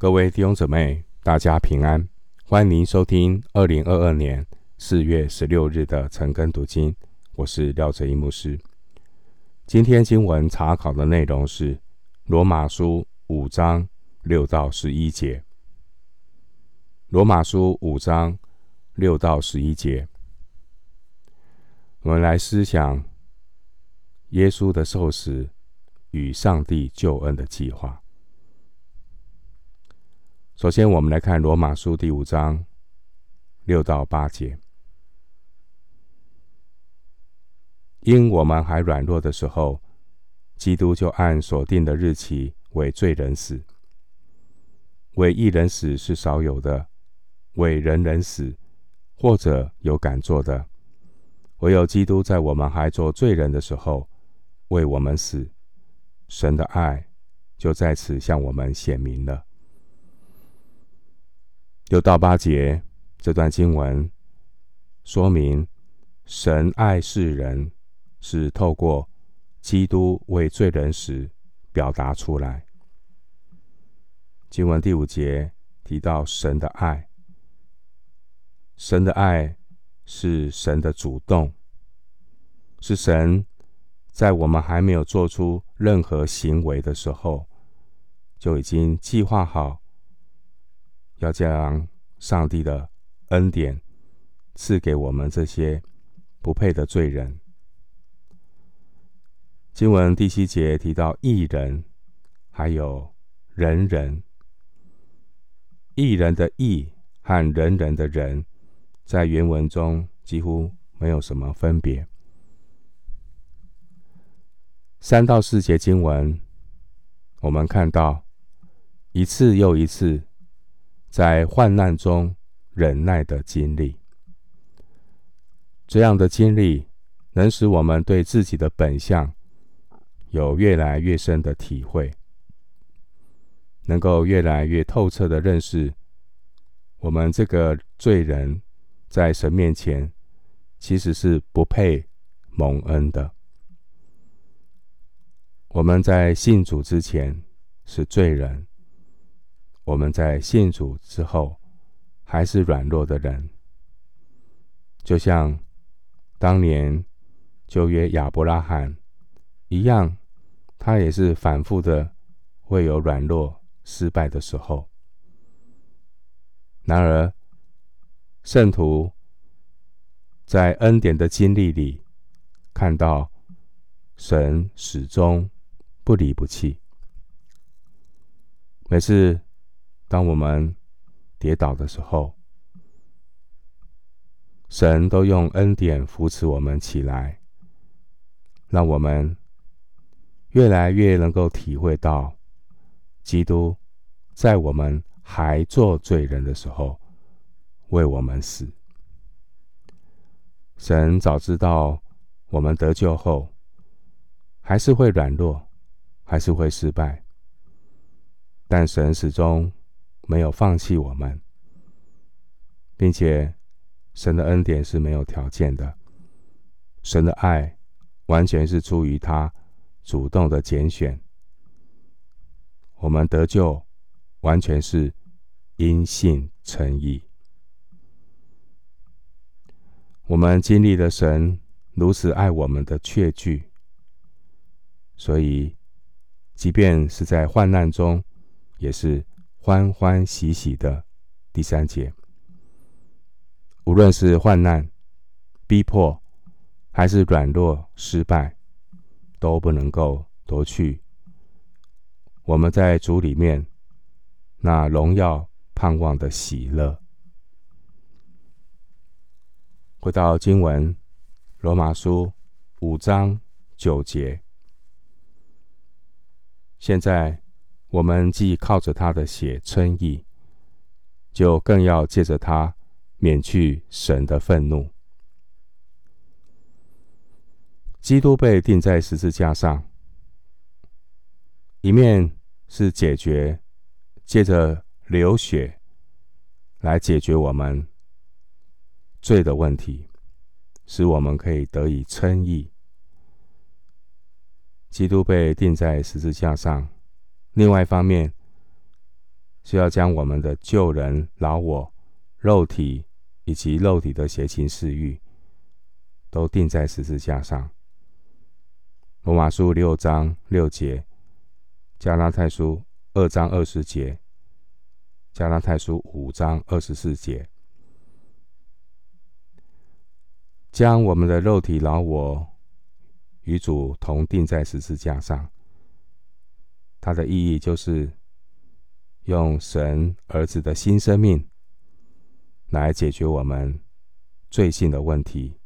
各位弟兄姊妹，大家平安！欢迎您收听二零二二年四月十六日的晨更读经。我是廖哲一牧师。今天经文查考的内容是罗马书五章六到十一节。罗马书五章六到十一节，我们来思想耶稣的受死与上帝救恩的计划。首先，我们来看罗马书第五章六到八节。因我们还软弱的时候，基督就按所定的日期为罪人死；为一人死是少有的，为人人死，或者有敢做的，唯有基督在我们还做罪人的时候为我们死。神的爱就在此向我们显明了。六到八节这段经文说明，神爱世人是透过基督为罪人时表达出来。经文第五节提到神的爱，神的爱是神的主动，是神在我们还没有做出任何行为的时候，就已经计划好。要将上帝的恩典赐给我们这些不配的罪人。经文第七节提到义人，还有人人。义人的义和人人的人，在原文中几乎没有什么分别。三到四节经文，我们看到一次又一次。在患难中忍耐的经历，这样的经历能使我们对自己的本相有越来越深的体会，能够越来越透彻的认识我们这个罪人在神面前其实是不配蒙恩的。我们在信主之前是罪人。我们在信主之后，还是软弱的人，就像当年旧约亚伯拉罕一样，他也是反复的会有软弱失败的时候。然而，圣徒在恩典的经历里，看到神始终不离不弃，每次。当我们跌倒的时候，神都用恩典扶持我们起来，让我们越来越能够体会到，基督在我们还做罪人的时候为我们死。神早知道我们得救后还是会软弱，还是会失败，但神始终。没有放弃我们，并且神的恩典是没有条件的，神的爱完全是出于他主动的拣选。我们得救完全是因信称义。我们经历了神如此爱我们的确据，所以即便是在患难中，也是。欢欢喜喜的第三节，无论是患难、逼迫，还是软弱、失败，都不能够夺去我们在主里面那荣耀盼望的喜乐。回到经文，罗马书五章九节，现在。我们既靠着他的血称义，就更要借着他免去神的愤怒。基督被钉在十字架上，一面是解决，借着流血来解决我们罪的问题，使我们可以得以称义。基督被钉在十字架上。另外一方面，是要将我们的旧人、老我、肉体以及肉体的邪情私欲，都钉在十字架上。罗马书六章六节，加拉太书二章二十节，加拉太书五章二十四节，将我们的肉体老我与主同钉在十字架上。它的意义就是。用神儿子的新生命来解决我们罪性的问题，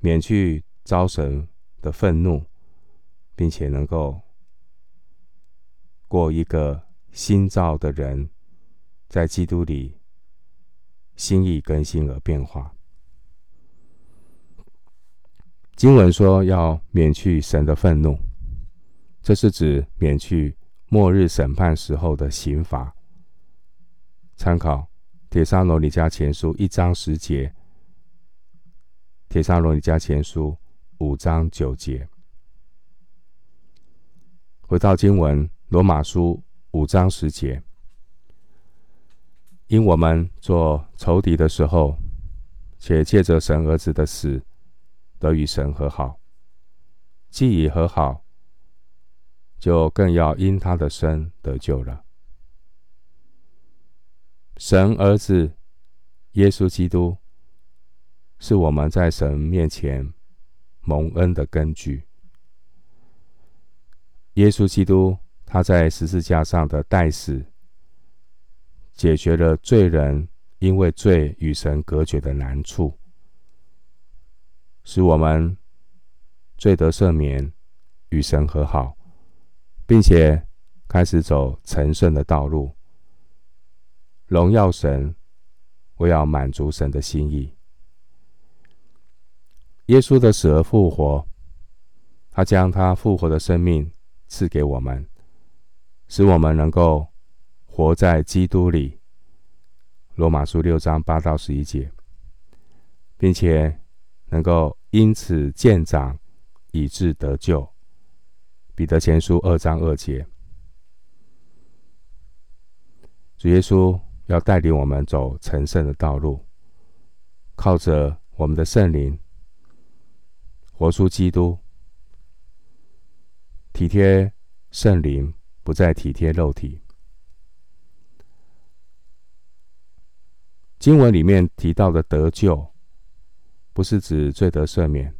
免去遭神的愤怒，并且能够过一个新造的人，在基督里心意更新而变化。经文说要免去神的愤怒，这是指免去。末日审判时候的刑罚，参考《帖撒罗尼迦前书》一章十节，《帖撒罗尼迦前书》五章九节。回到经文，《罗马书》五章十节，因我们做仇敌的时候，且借着神儿子的死，得与神和好，既已和好。就更要因他的生得救了。神儿子耶稣基督是我们在神面前蒙恩的根据。耶稣基督他在十字架上的代死，解决了罪人因为罪与神隔绝的难处，使我们罪得赦免，与神和好。并且开始走成圣的道路，荣耀神，我要满足神的心意。耶稣的死而复活，他将他复活的生命赐给我们，使我们能够活在基督里。罗马书六章八到十一节，并且能够因此见长，以致得救。彼得前书二章二节，主耶稣要带领我们走成圣的道路，靠着我们的圣灵，活出基督，体贴圣灵，不再体贴肉体。经文里面提到的得救，不是指罪得赦免。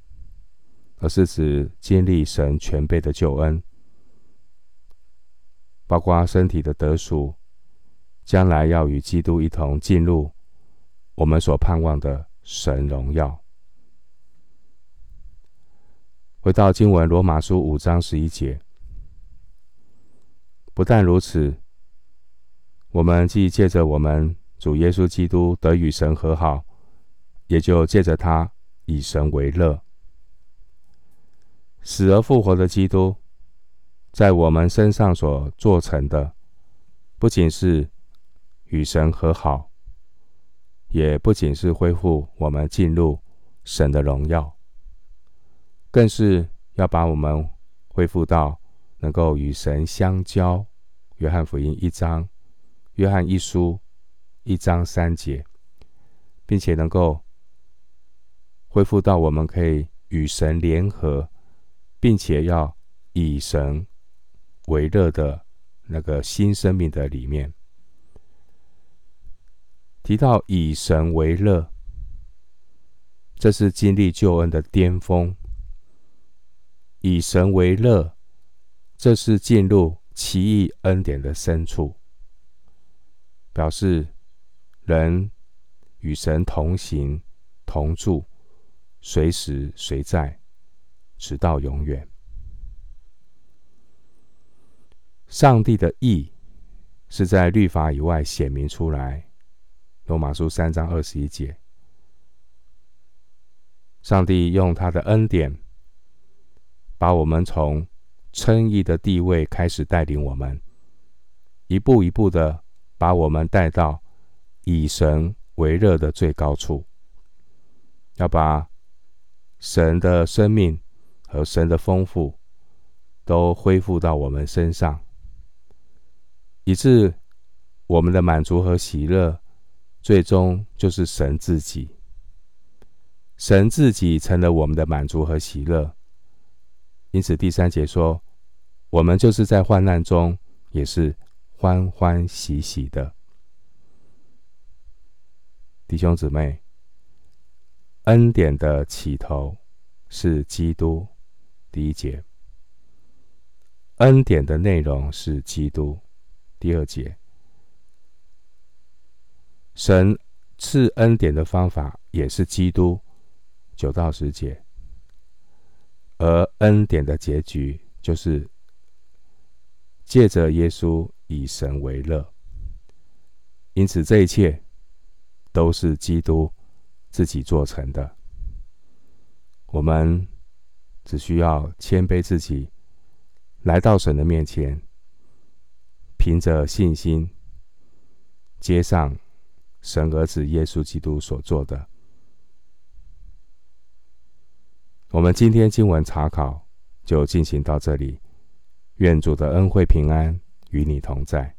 而是指经历神全备的救恩，包括身体的得赎，将来要与基督一同进入我们所盼望的神荣耀。回到经文，罗马书五章十一节，不但如此，我们既借着我们主耶稣基督得与神和好，也就借着他以神为乐。死而复活的基督，在我们身上所做成的，不仅是与神和好，也不仅是恢复我们进入神的荣耀，更是要把我们恢复到能够与神相交。约翰福音一章，约翰一书一章三节，并且能够恢复到我们可以与神联合。并且要以神为乐的那个新生命的里面，提到以神为乐，这是经历救恩的巅峰。以神为乐，这是进入奇异恩典的深处，表示人与神同行同住，随时随在。直到永远。上帝的意是在律法以外显明出来。罗马书三章二十一节，上帝用他的恩典，把我们从称义的地位开始带领我们，一步一步的把我们带到以神为乐的最高处，要把神的生命。和神的丰富都恢复到我们身上，以致我们的满足和喜乐，最终就是神自己。神自己成了我们的满足和喜乐。因此，第三节说，我们就是在患难中，也是欢欢喜喜的。弟兄姊妹，恩典的起头是基督，第一节；恩典的内容是基督，第二节。神赐恩典的方法也是基督，九到十节。而恩典的结局就是借着耶稣以神为乐。因此，这一切。都是基督自己做成的。我们只需要谦卑自己，来到神的面前，凭着信心接上神儿子耶稣基督所做的。我们今天经文查考就进行到这里。愿主的恩惠平安与你同在。